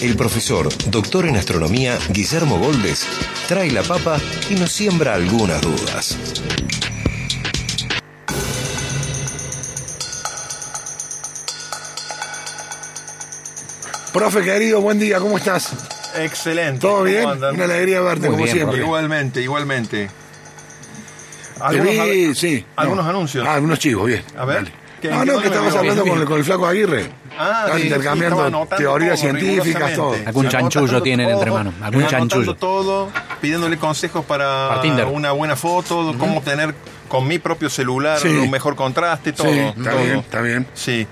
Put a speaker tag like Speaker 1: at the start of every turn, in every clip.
Speaker 1: el profesor, doctor en astronomía, Guillermo Goldes, trae la papa y nos siembra algunas dudas.
Speaker 2: Profe querido, buen día, ¿cómo estás?
Speaker 3: Excelente.
Speaker 2: ¿Todo
Speaker 3: ¿Cómo
Speaker 2: bien?
Speaker 3: andan?
Speaker 2: Una alegría verte,
Speaker 4: Muy
Speaker 2: como
Speaker 4: bien,
Speaker 2: siempre.
Speaker 3: Igualmente, igualmente.
Speaker 2: Te
Speaker 3: Algunos,
Speaker 2: vi, sí.
Speaker 3: algunos
Speaker 2: no.
Speaker 3: anuncios.
Speaker 2: Ah, algunos chivos, bien.
Speaker 3: A ver.
Speaker 2: Dale.
Speaker 3: ¿Qué-
Speaker 2: No, no, que
Speaker 3: veo?
Speaker 2: hablando con el, con el flaco Aguirre.
Speaker 3: Ah, sí,
Speaker 2: intercambiando
Speaker 3: sí,
Speaker 2: teorías
Speaker 3: todo,
Speaker 2: científicas, todo.
Speaker 4: Algún chanchullo tienen
Speaker 3: todo,
Speaker 4: entre manos, algún chanchullo.
Speaker 3: todo, pidiéndole consejos para
Speaker 4: Para
Speaker 3: una buena foto, cómo obtener con mi propio celular
Speaker 2: Sí.
Speaker 3: un mejor contraste, todo.
Speaker 2: Sí, está
Speaker 3: todo.
Speaker 2: bien, está bien.
Speaker 3: Sí.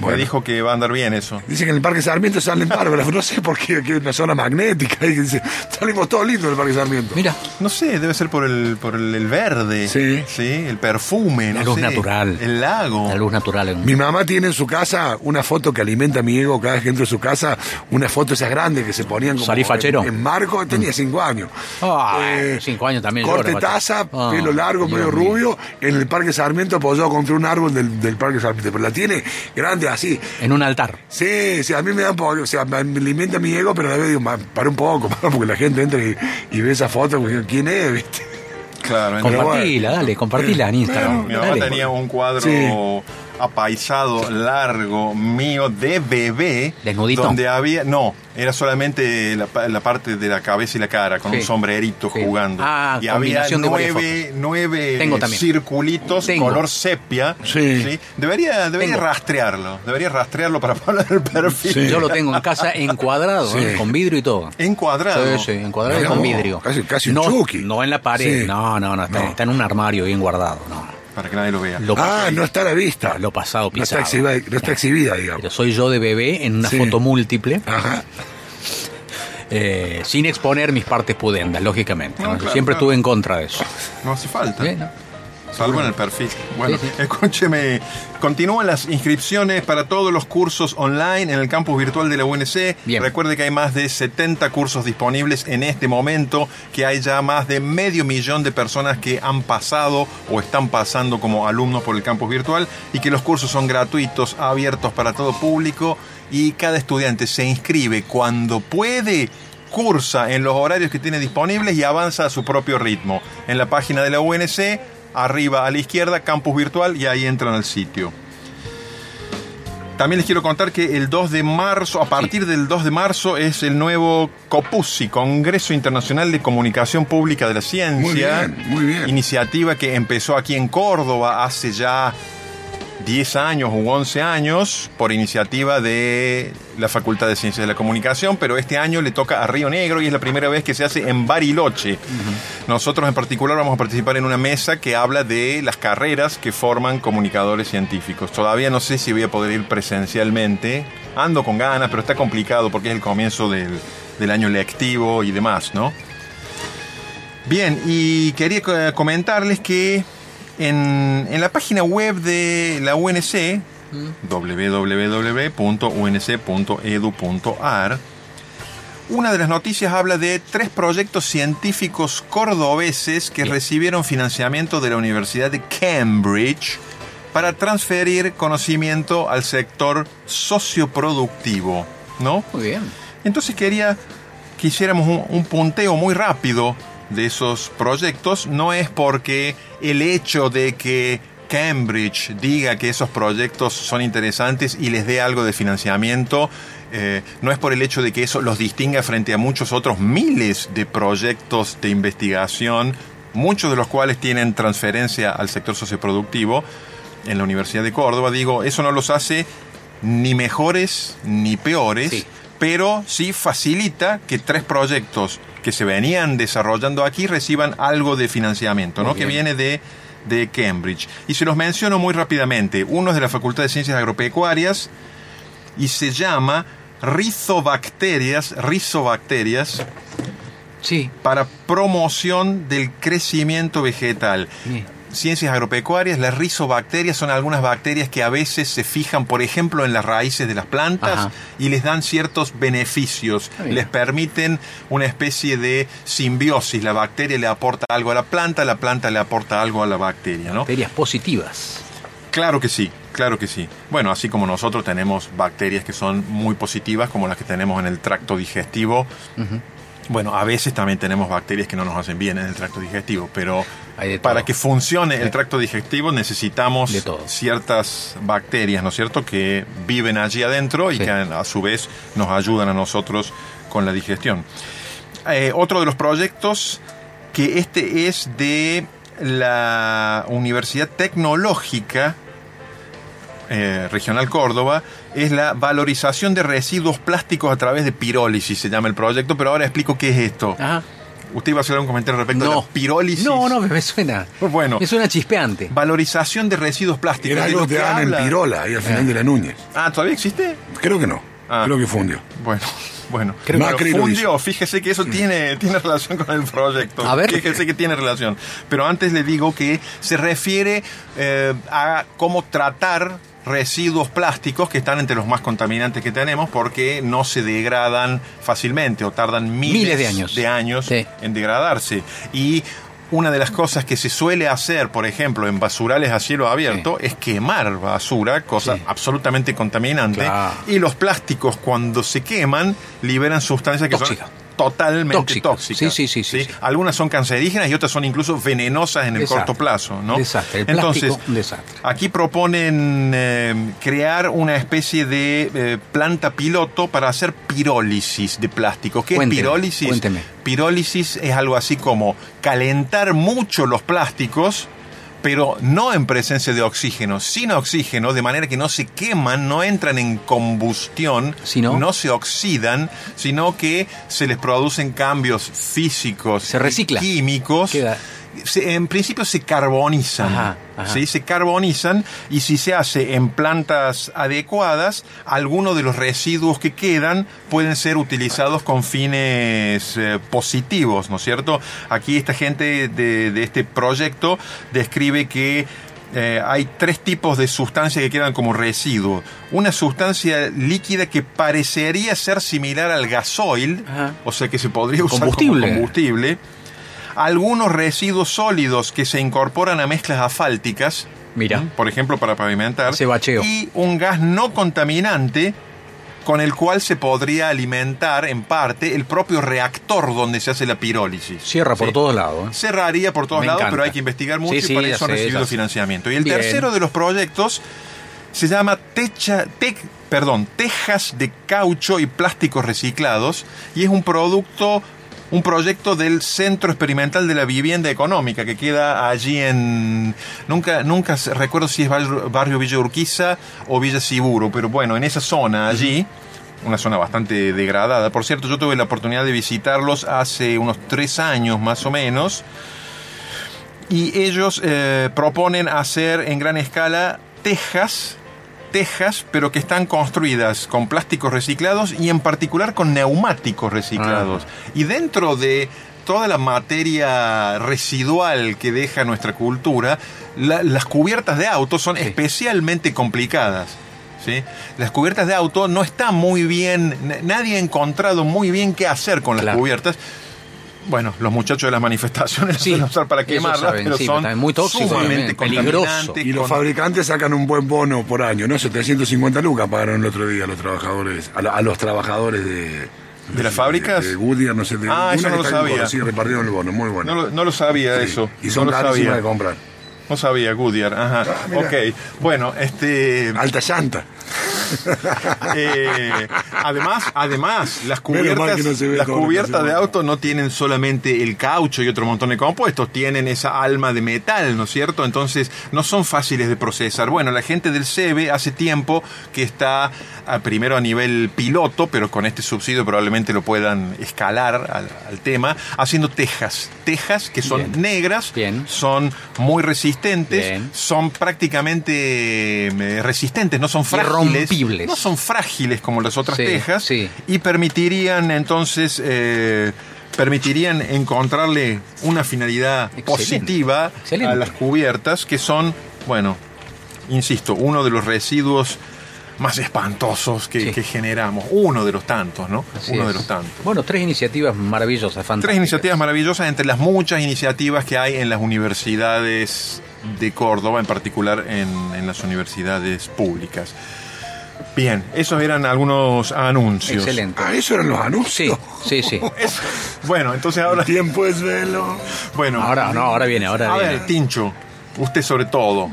Speaker 2: Bueno.
Speaker 3: Me dijo que va a andar bien eso.
Speaker 2: Dicen que en el Parque Sarmiento salen bárbaros, no sé por qué, que es una zona magnética. Y que dice, salimos todos lindos del Parque Sarmiento.
Speaker 4: Mira,
Speaker 3: No sé, debe ser por el, por el, el verde.
Speaker 2: Sí.
Speaker 3: el perfume.
Speaker 4: La
Speaker 3: no
Speaker 4: luz
Speaker 3: sé,
Speaker 4: natural.
Speaker 3: El lago.
Speaker 4: la luz natural. en-
Speaker 2: Mi mamá tiene en su casa una foto que alimenta mi ego cada vez que entro a su casa, una foto esas grandes que se ponían como
Speaker 4: ¿Salí fachero?
Speaker 2: En, en marco, tenía cinco años.
Speaker 4: Ah,
Speaker 2: Eh,
Speaker 4: cinco años también.
Speaker 2: Corte
Speaker 4: llora,
Speaker 2: taza.
Speaker 4: Ah,
Speaker 2: pelo largo, medio rubio, en el Parque Sarmiento apoyado contra un árbol del, del Parque Sarmiento. Pero la tiene grande así.
Speaker 4: En un altar.
Speaker 2: Sí, sí, a mí me da un poco, o sea, me me alimenta mi ego, pero a la vez digo, "Ma, para un poco, para, porque la gente entra y, y ve esa foto, porque ¿quién es? ¿Viste?
Speaker 3: Claro.
Speaker 4: Compartila, dale, compartila en Instagram.
Speaker 3: Mi mamá
Speaker 4: Dale.
Speaker 3: tenía un cuadro
Speaker 2: Sí.
Speaker 3: Apaisado, largo, mío, de bebé.
Speaker 4: ¿Desnudito?
Speaker 3: Donde había. No, era solamente la, pa- la parte de la cabeza y la cara, con
Speaker 4: Sí.
Speaker 3: un sombrerito
Speaker 4: Sí.
Speaker 3: jugando.
Speaker 4: Ah,
Speaker 3: y había nueve, nueve
Speaker 4: Tengo
Speaker 3: circulitos
Speaker 4: Tengo.
Speaker 3: color sepia.
Speaker 2: Sí.
Speaker 3: Debería, debería
Speaker 4: Tengo.
Speaker 3: rastrearlo. Debería rastrearlo para poner el perfil.
Speaker 2: Sí.
Speaker 4: Yo lo tengo en casa encuadrado,
Speaker 2: Sí.
Speaker 4: ¿eh? con vidrio y todo.
Speaker 3: Encuadrado.
Speaker 4: Sí, sí, encuadrado y con vidrio.
Speaker 2: casi- casi un
Speaker 4: no,
Speaker 2: Chucky.
Speaker 4: No en la pared,
Speaker 2: Sí.
Speaker 4: no, no, no está,
Speaker 2: No.
Speaker 4: está en un armario bien guardado. No.
Speaker 3: Para que nadie lo vea.
Speaker 4: Lo,
Speaker 2: Ah, no está a la vista.
Speaker 4: lo pasado
Speaker 2: no está,
Speaker 4: pisado.
Speaker 2: exhibida, no está exhibida, digamos.
Speaker 4: Pero soy yo de bebé en una
Speaker 2: Sí.
Speaker 4: foto múltiple,
Speaker 2: Ajá.
Speaker 4: eh, sin exponer mis partes pudendas, lógicamente.
Speaker 3: No,
Speaker 4: ¿no?
Speaker 3: claro,
Speaker 4: Siempre
Speaker 3: claro.
Speaker 4: estuve en contra de eso.
Speaker 3: No hace falta.
Speaker 4: ¿Eh?
Speaker 3: Salvo en el perfil. Bueno,
Speaker 4: Sí, sí.
Speaker 3: escúcheme. Continúan las inscripciones para todos los cursos online en el campus virtual de la UNC.
Speaker 4: Bien.
Speaker 3: Recuerde que hay más de 70 cursos disponibles en este momento, que hay ya más de medio millón de personas que han pasado o están pasando como alumnos por el campus virtual y que los cursos son gratuitos, abiertos para todo público y cada estudiante se inscribe cuando puede cursa en los horarios que tiene disponibles y avanza a su propio ritmo. En la página de la UNC, arriba a la izquierda, campus virtual, y ahí entran al sitio. También les quiero contar que el 2 de marzo, a partir del 2 de marzo, es el nuevo COPUSI, Congreso Internacional de Comunicación Pública de la Ciencia.
Speaker 2: Muy bien, muy bien.
Speaker 3: Iniciativa que empezó aquí en Córdoba hace ya 10 años u 11 años por iniciativa de la Facultad de Ciencias de la Comunicación, pero este año le toca a Río Negro y es la primera vez que se hace en Bariloche. Nosotros en particular vamos a participar en una mesa que habla de las carreras que forman comunicadores científicos. Todavía no sé si voy a poder ir presencialmente, ando con ganas, pero está complicado porque es el comienzo del, del año lectivo y demás, ¿no? Bien, y quería co- comentarles que en, en la página web de la UNC, www.unc.edu.ar, una de las noticias habla de tres proyectos científicos cordobeses que recibieron financiamiento de la Universidad de Cambridge para transferir conocimiento al sector socioproductivo, ¿no?
Speaker 4: Muy bien.
Speaker 3: Entonces quería que hiciéramos un, un punteo muy rápido de esos proyectos. No es porque el hecho de que Cambridge diga que esos proyectos son interesantes y les dé algo de financiamiento, eh, no es por el hecho de que eso los distinga frente a muchos otros miles de proyectos de investigación, muchos de los cuales tienen transferencia al sector socioproductivo en la Universidad de Córdoba. Digo, eso no los hace ni mejores ni peores
Speaker 4: Sí.
Speaker 3: Pero sí facilita que tres proyectos que se venían desarrollando aquí reciban algo de financiamiento, ¿no? Que viene de, de Cambridge. Y se los menciono muy rápidamente. Uno es de la Facultad de Ciencias Agropecuarias y se llama rizobacterias, rizobacterias
Speaker 4: Sí.
Speaker 3: para promoción del crecimiento vegetal.
Speaker 4: Bien.
Speaker 3: Ciencias agropecuarias, las rizobacterias son algunas bacterias que a veces se fijan, por ejemplo, en las raíces de las plantas
Speaker 4: Ajá.
Speaker 3: y les dan ciertos beneficios.
Speaker 4: Bien.
Speaker 3: Les permiten una especie de simbiosis. La bacteria le aporta algo a la planta, la planta le aporta algo a la bacteria, ¿no?
Speaker 4: Bacterias positivas.
Speaker 3: Claro que sí, claro que sí. Bueno, así como nosotros tenemos bacterias que son muy positivas, como las que tenemos en el tracto digestivo. Bueno, a veces también tenemos bacterias que no nos hacen bien en el tracto digestivo, pero. Para que funcione el tracto digestivo necesitamos ciertas bacterias, ¿no es cierto?, que viven allí adentro y
Speaker 4: Sí.
Speaker 3: que a, a su vez nos ayudan a nosotros con la digestión. Eh, otro de los proyectos que este es de la Universidad Tecnológica eh, Regional Córdoba es la valorización de residuos plásticos a través de pirólisis, se llama el proyecto, pero ahora explico qué es esto.
Speaker 4: Ajá.
Speaker 3: Usted iba a hacer un comentario respecto a
Speaker 4: No.
Speaker 3: la pirólisis.
Speaker 4: No, no, me suena.
Speaker 3: Bueno.
Speaker 4: Me suena chispeante.
Speaker 3: Valorización de residuos plásticos.
Speaker 2: Era
Speaker 3: De
Speaker 2: algo
Speaker 3: lo
Speaker 2: que en Pirola, ahí al final de la Núñez.
Speaker 3: Ah, ¿todavía existe?
Speaker 2: Creo que no.
Speaker 3: Ah.
Speaker 2: Creo que fundió.
Speaker 3: Bueno, bueno.
Speaker 2: Creo que Macri
Speaker 3: fundió, fíjese que eso tiene, tiene relación con el proyecto.
Speaker 4: A ver.
Speaker 3: Fíjese que tiene relación. Pero antes le digo que se refiere eh, a cómo tratar residuos plásticos que están entre los más contaminantes que tenemos porque no se degradan fácilmente o tardan miles,
Speaker 4: Miles de años.
Speaker 3: de años
Speaker 4: Sí.
Speaker 3: en degradarse. Y una de las cosas que se suele hacer, por ejemplo, en basurales a cielo abierto, es quemar basura, cosa
Speaker 4: Sí.
Speaker 3: absolutamente contaminante.
Speaker 4: Claro.
Speaker 3: Y los plásticos, cuando se queman, liberan sustancias que son totalmente
Speaker 4: Tóxicas.
Speaker 3: tóxicas.
Speaker 4: Sí, sí, sí, sí.
Speaker 3: Algunas son cancerígenas y otras son incluso venenosas en el
Speaker 4: Desastre.
Speaker 3: corto plazo. ¿no?
Speaker 4: Desastre. El
Speaker 3: Entonces,
Speaker 4: plástico, un desastre.
Speaker 3: Aquí proponen eh, crear una especie de eh, planta piloto para hacer pirólisis de plástico. ¿Qué
Speaker 4: Cuénteme,
Speaker 3: es pirólisis?
Speaker 4: cuénteme.
Speaker 3: Pirólisis es algo así como calentar mucho los plásticos, pero no en presencia de oxígeno, sin oxígeno, de manera que no se queman, no entran en combustión, no se oxidan, sino que se les producen cambios físicos,
Speaker 4: Se recicla.
Speaker 3: y químicos.
Speaker 4: Queda-
Speaker 3: Se- en principio se carbonizan.
Speaker 4: Ajá, ajá.
Speaker 3: ¿sí? Se carbonizan y si se hace en plantas adecuadas, algunos de los residuos que quedan pueden ser utilizados con fines eh, positivos, ¿no es cierto? Aquí esta gente de, de este proyecto describe que eh, hay tres tipos de sustancias que quedan como residuo. Una sustancia líquida que parecería ser similar al gasoil,
Speaker 4: Ajá.
Speaker 3: o sea que se podría usar
Speaker 4: Combustible.
Speaker 3: como combustible. Algunos residuos sólidos que se incorporan a mezclas asfálticas,
Speaker 4: Mira.
Speaker 3: por ejemplo para pavimentar,
Speaker 4: Ese bacheo.
Speaker 3: y un gas no contaminante con el cual se podría alimentar en parte el propio reactor donde se hace la pirólisis.
Speaker 4: Cierra por
Speaker 3: Sí.
Speaker 4: todos lados. ¿eh?
Speaker 3: Cerraría por todos
Speaker 4: Me
Speaker 3: lados,
Speaker 4: encanta.
Speaker 3: pero hay que investigar mucho
Speaker 4: Sí, sí,
Speaker 3: y para eso han recibido
Speaker 4: sé.
Speaker 3: financiamiento. Y el
Speaker 4: Bien.
Speaker 3: tercero de los proyectos se llama techa, tec- perdón, tejas de caucho y plásticos reciclados y es un producto un proyecto del Centro Experimental de la Vivienda Económica que queda allí en nunca nunca recuerdo si es barrio, barrio Villa Urquiza o Villa Siburo, pero bueno, en esa zona allí una zona bastante degradada. Por cierto, yo tuve la oportunidad de visitarlos hace unos tres años más o menos. Y ellos eh, proponen hacer en gran escala tejas, tejas, pero que están construidas con plásticos reciclados y en particular con neumáticos reciclados. Y dentro de toda la materia residual que deja nuestra cultura, la- las cubiertas de autos son
Speaker 4: Sí.
Speaker 3: especialmente complicadas. ¿sí? Las cubiertas de auto no están muy bien, nadie ha encontrado muy bien qué hacer con las
Speaker 4: Claro.
Speaker 3: cubiertas. Bueno, los muchachos de las manifestaciones
Speaker 4: Sí,
Speaker 3: suelen usar para quemarlas,
Speaker 4: saben,
Speaker 3: pero
Speaker 4: sí,
Speaker 3: son
Speaker 4: pero muy tóxicos,
Speaker 3: sumamente
Speaker 4: también, peligroso.
Speaker 3: contaminantes.
Speaker 2: Y los
Speaker 3: con-
Speaker 2: fabricantes sacan un buen bono por año, ¿no? 750 lucas pagaron el otro día a los trabajadores, a, la- a los trabajadores de...
Speaker 3: ¿De las fábricas?
Speaker 2: De Goodyear, no sé. De,
Speaker 3: Ah, eso no lo sabía.
Speaker 2: Sí, repartieron el bono, muy bueno.
Speaker 3: no, lo, no lo sabía
Speaker 2: Sí,
Speaker 3: eso.
Speaker 2: Y son
Speaker 3: no lo
Speaker 2: carísimas
Speaker 3: sabía.
Speaker 2: de comprar.
Speaker 3: No sabía, Goodyear. Ajá.
Speaker 2: mira.
Speaker 3: ok. Bueno, este.
Speaker 2: Alta llanta.
Speaker 3: eh, además, además, las cubiertas,
Speaker 2: no
Speaker 3: las cubiertas de auto no tienen solamente el caucho y otro montón de compuestos, tienen esa alma de metal, ¿no es cierto? Entonces, no son fáciles de procesar. Bueno, la gente del SEBE hace tiempo que está ah, primero a nivel piloto, pero con este subsidio probablemente lo puedan escalar al, al tema, haciendo tejas. Tejas que son
Speaker 4: Bien.
Speaker 3: negras,
Speaker 4: Bien.
Speaker 3: son muy resistentes,
Speaker 4: Bien.
Speaker 3: son prácticamente eh, resistentes, no son frágiles. No son frágiles como las otras
Speaker 4: Sí,
Speaker 3: tejas
Speaker 4: sí.
Speaker 3: y permitirían entonces eh, permitirían encontrarle una finalidad
Speaker 4: Excelente,
Speaker 3: positiva
Speaker 4: excelente.
Speaker 3: a las cubiertas que son, bueno, insisto, uno de los residuos más espantosos que,
Speaker 4: Sí.
Speaker 3: que generamos. Uno de los tantos, ¿no?
Speaker 4: Así
Speaker 3: uno de los tantos.
Speaker 4: Bueno, tres iniciativas maravillosas, fantásticas.
Speaker 3: Tres iniciativas maravillosas entre las muchas iniciativas que hay en las universidades de Córdoba, en particular en, en las universidades públicas. Bien, esos eran algunos anuncios.
Speaker 4: Excelente.
Speaker 2: Ah, eso eran los anuncios.
Speaker 4: sí, sí.
Speaker 3: Es- bueno, entonces ahora.
Speaker 2: El tiempo es velo.
Speaker 3: Bueno,
Speaker 4: Ahora, no, ahora viene, ahora
Speaker 3: a
Speaker 4: viene.
Speaker 3: ver, Tincho, usted sobre todo,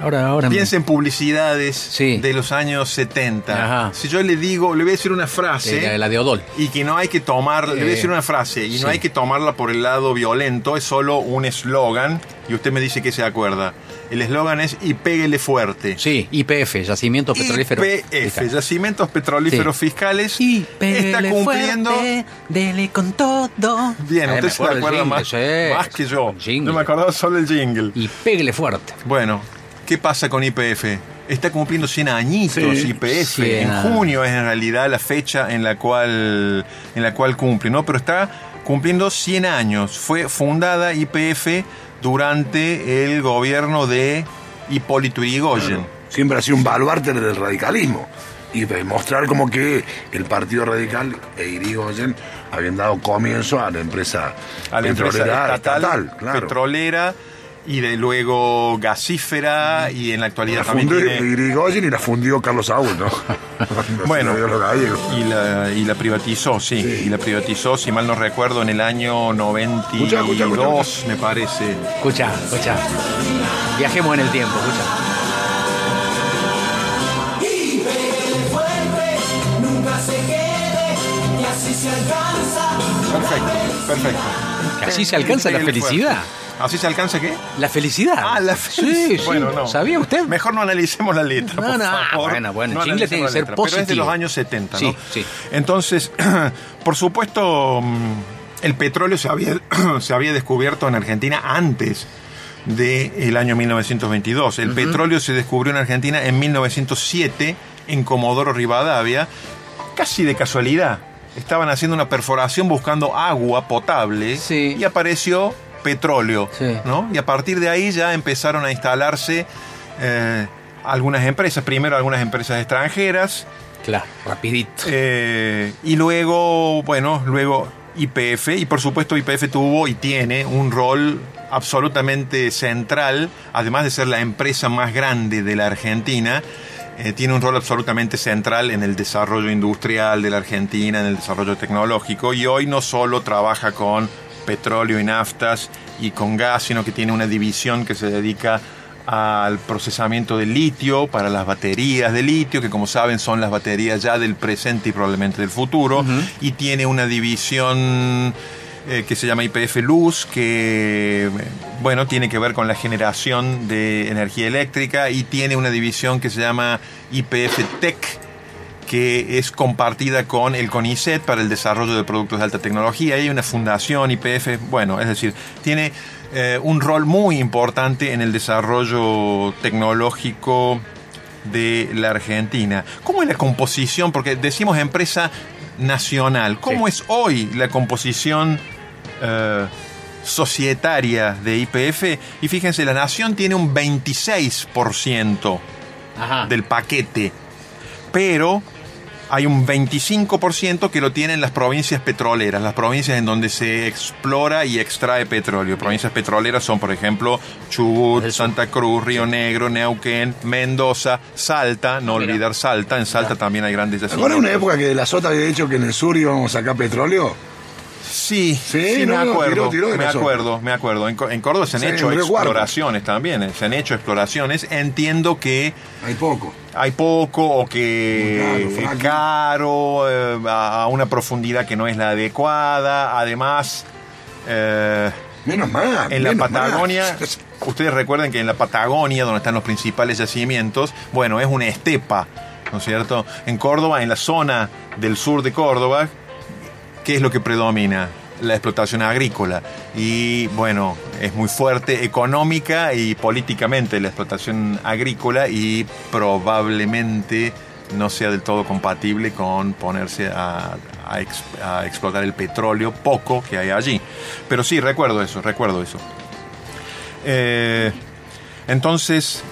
Speaker 4: Ahora, ahora.
Speaker 3: piensa en publicidades
Speaker 4: Sí.
Speaker 3: de los años 70.
Speaker 4: Ajá.
Speaker 3: Si yo le digo, le voy a decir una frase.
Speaker 4: la, la de Odol.
Speaker 3: Y que no hay que tomar, le voy a decir una frase, y
Speaker 4: sí.
Speaker 3: no hay que tomarla por el lado violento, es solo un eslogan, y usted me dice que se acuerda. El eslogan es y péguele fuerte.
Speaker 4: Sí, IPF, Yacimiento Petrolífero.
Speaker 3: YPF, Yacimientos Petrolíferos
Speaker 4: Sí.
Speaker 3: Fiscales,
Speaker 4: Y
Speaker 3: está cumpliendo...
Speaker 4: dele con todo.
Speaker 3: Bien,
Speaker 4: Eh,
Speaker 3: usted se acuerda más, que yo.
Speaker 4: Jingle.
Speaker 3: No me acordaba solo el jingle.
Speaker 4: Y pégale fuerte.
Speaker 3: Bueno, ¿qué pasa con IPF? Está cumpliendo 100 añitos
Speaker 2: Sí,
Speaker 3: IPF.
Speaker 4: 100
Speaker 3: en junio es en realidad la fecha en la cual, en la cual cumple, ¿no? Pero está cumpliendo 100 años. Fue fundada IPF durante el gobierno de Hipólito Yrigoyen.
Speaker 2: Siempre ha sido un baluarte del radicalismo. Y demostrar como que el Partido Radical e Irigoyen habían dado comienzo a la empresa
Speaker 3: A la empresa
Speaker 2: petrolera
Speaker 3: estatal,
Speaker 2: claro.
Speaker 3: petrolera y de luego gasífera y en la actualidad
Speaker 2: La
Speaker 3: también
Speaker 2: fundó
Speaker 3: tiene...
Speaker 2: Irigoyen y la fundió Carlos Saúl, ¿no?
Speaker 3: Bueno. Y la, y la privatizó, sí,
Speaker 2: Sí.
Speaker 3: Y la privatizó, si mal no recuerdo, en el año 92,
Speaker 2: Escucha, escucha, escucha.
Speaker 3: me parece.
Speaker 4: Escucha, escucha. Viajemos en el tiempo, escucha.
Speaker 3: Perfecto, perfecto.
Speaker 4: Que así se alcanza la felicidad.
Speaker 3: ¿Así se alcanza qué?
Speaker 4: La felicidad.
Speaker 3: Ah, la
Speaker 4: Sí,
Speaker 3: felicidad.
Speaker 4: sí.
Speaker 3: Bueno, no.
Speaker 4: ¿Sabía usted?
Speaker 3: Mejor no analicemos la letra,
Speaker 4: No,
Speaker 3: por
Speaker 4: no,
Speaker 3: favor.
Speaker 4: bueno, bueno,
Speaker 3: No
Speaker 4: tiene que ser
Speaker 3: letra, Pero es de los años 70, ¿no?
Speaker 4: Sí, sí.
Speaker 3: Entonces, por supuesto, mm, el petróleo se había, se había descubierto en Argentina antes del año 1922. El petróleo se descubrió en Argentina en 1907 en Comodoro Rivadavia, casi de casualidad. Estaban haciendo una perforación buscando agua potable
Speaker 4: Sí.
Speaker 3: y apareció petróleo,
Speaker 4: Sí.
Speaker 3: ¿no? Y a partir de ahí ya empezaron a instalarse eh, algunas empresas, primero algunas empresas extranjeras,
Speaker 4: Claro, rapidito.
Speaker 3: eh, y luego, bueno, luego IPF, y por supuesto IPF tuvo y tiene un rol absolutamente central, además de ser la empresa más grande de la Argentina, eh, tiene un rol absolutamente central en el desarrollo industrial de la Argentina, en el desarrollo tecnológico, y hoy no solo trabaja con petróleo y naftas y con gas, sino que tiene una división que se dedica al procesamiento del litio para las baterías de litio, que como saben son las baterías ya del presente y probablemente del futuro, y tiene una división eh, que se llama IPF Luz, que bueno, tiene que ver con la generación de energía eléctrica, y tiene una división que se llama IPF Tech, que es compartida con el CONICET para el desarrollo de productos de alta tecnología. Hay una fundación IPF, bueno, es decir, tiene eh, un rol muy importante en el desarrollo tecnológico de la Argentina. ¿Cómo es la composición? Porque decimos empresa nacional. ¿Cómo es hoy la composición eh, societaria de IPF? Y fíjense, la nación tiene un 26%
Speaker 4: Ajá.
Speaker 3: del paquete, pero hay un 25% que lo tienen las provincias petroleras, las provincias en donde se explora y extrae petróleo. Provincias petroleras son, por ejemplo, Chubut, Santa Cruz, Río Negro, Neuquén, Mendoza, Salta, no
Speaker 4: Mira.
Speaker 3: olvidar Salta, en Salta también hay grandes
Speaker 2: ¿Te acuerdas una
Speaker 3: yacimientos.
Speaker 2: época que la Sota había dicho que en el sur íbamos a sacar petróleo?
Speaker 3: Sí,
Speaker 2: Sí,
Speaker 3: sí,
Speaker 2: no,
Speaker 3: me
Speaker 2: no,
Speaker 3: acuerdo,
Speaker 2: tiró, tiró de
Speaker 3: me
Speaker 2: razón.
Speaker 3: acuerdo, me acuerdo. En, Córdoba se han
Speaker 2: Sí,
Speaker 3: hecho exploraciones también, eh, se han hecho exploraciones. Entiendo que
Speaker 2: Hay poco.
Speaker 3: hay poco o que es caro, eh, a una profundidad que no es la adecuada. Además, eh,
Speaker 2: Menos mal.
Speaker 3: en la
Speaker 2: menos.
Speaker 3: Patagonia, ustedes recuerden que en la Patagonia, donde están los principales yacimientos, bueno, es una estepa, ¿no es cierto? En Córdoba, en la zona del sur de Córdoba, ¿qué es lo que predomina? La explotación agrícola. Y bueno, es muy fuerte económica y políticamente la explotación agrícola y probablemente no sea del todo compatible con ponerse a, a ex- a explotar el petróleo poco que hay allí. Pero sí, recuerdo eso, recuerdo eso. Eh, entonces,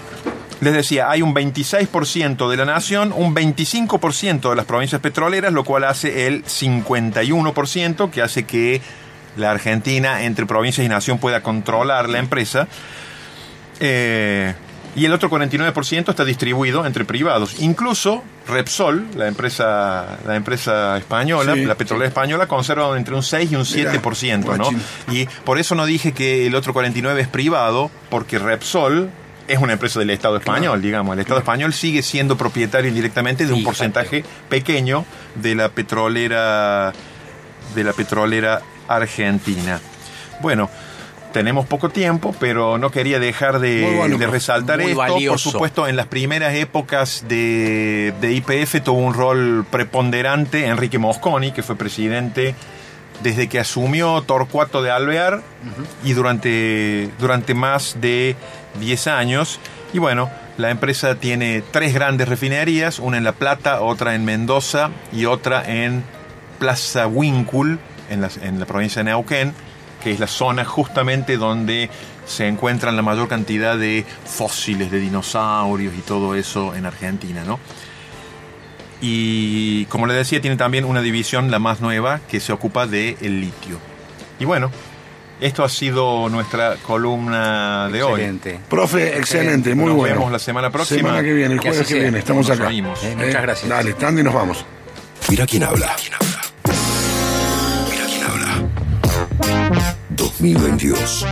Speaker 3: les decía, hay un 26% de la nación, un 25% de las provincias petroleras, lo cual hace el 51%, que hace que la Argentina, entre provincias y nación, pueda controlar la empresa. Eh, y el otro 49% está distribuido entre privados. Incluso Repsol, la empresa, la empresa española,
Speaker 2: Sí,
Speaker 3: la petrolera española, conserva entre un 6 y un
Speaker 2: Mirá,
Speaker 3: 7%. ¿no? Y por eso no dije que el otro 49% es privado, porque Repsol es una empresa del Estado español, digamos. El Estado español sigue siendo propietario indirectamente de un porcentaje pequeño de la petrolera de la petrolera argentina. Bueno, tenemos poco tiempo, pero no quería dejar de,
Speaker 2: bueno,
Speaker 3: resaltar esto. Por supuesto, en las primeras épocas de, de IPF tuvo un rol preponderante Enrique Mosconi, que fue presidente desde que asumió Torcuato de Alvear y durante, durante más de 10 años. Y bueno, la empresa tiene tres grandes refinerías, una en La Plata, otra en Mendoza y otra en Plaza Wincul, en la, en la provincia de Neuquén, que es la zona justamente donde se encuentran la mayor cantidad de fósiles de dinosaurios y todo eso en Argentina, ¿no? Y como le decía, tiene también una división, la más nueva, que se ocupa del litio. Y bueno, esto ha sido nuestra columna de hoy.
Speaker 4: Excelente.
Speaker 2: Profe, excelente, muy
Speaker 3: Nos
Speaker 2: bueno.
Speaker 3: vemos la semana próxima.
Speaker 2: Semana que viene, el jueves que viene, estamos
Speaker 3: Nos
Speaker 2: acá.
Speaker 4: Eh, muchas gracias.
Speaker 2: Dale, Tandy, nos vamos.
Speaker 1: Mira quién habla. Mira quién habla. 2022.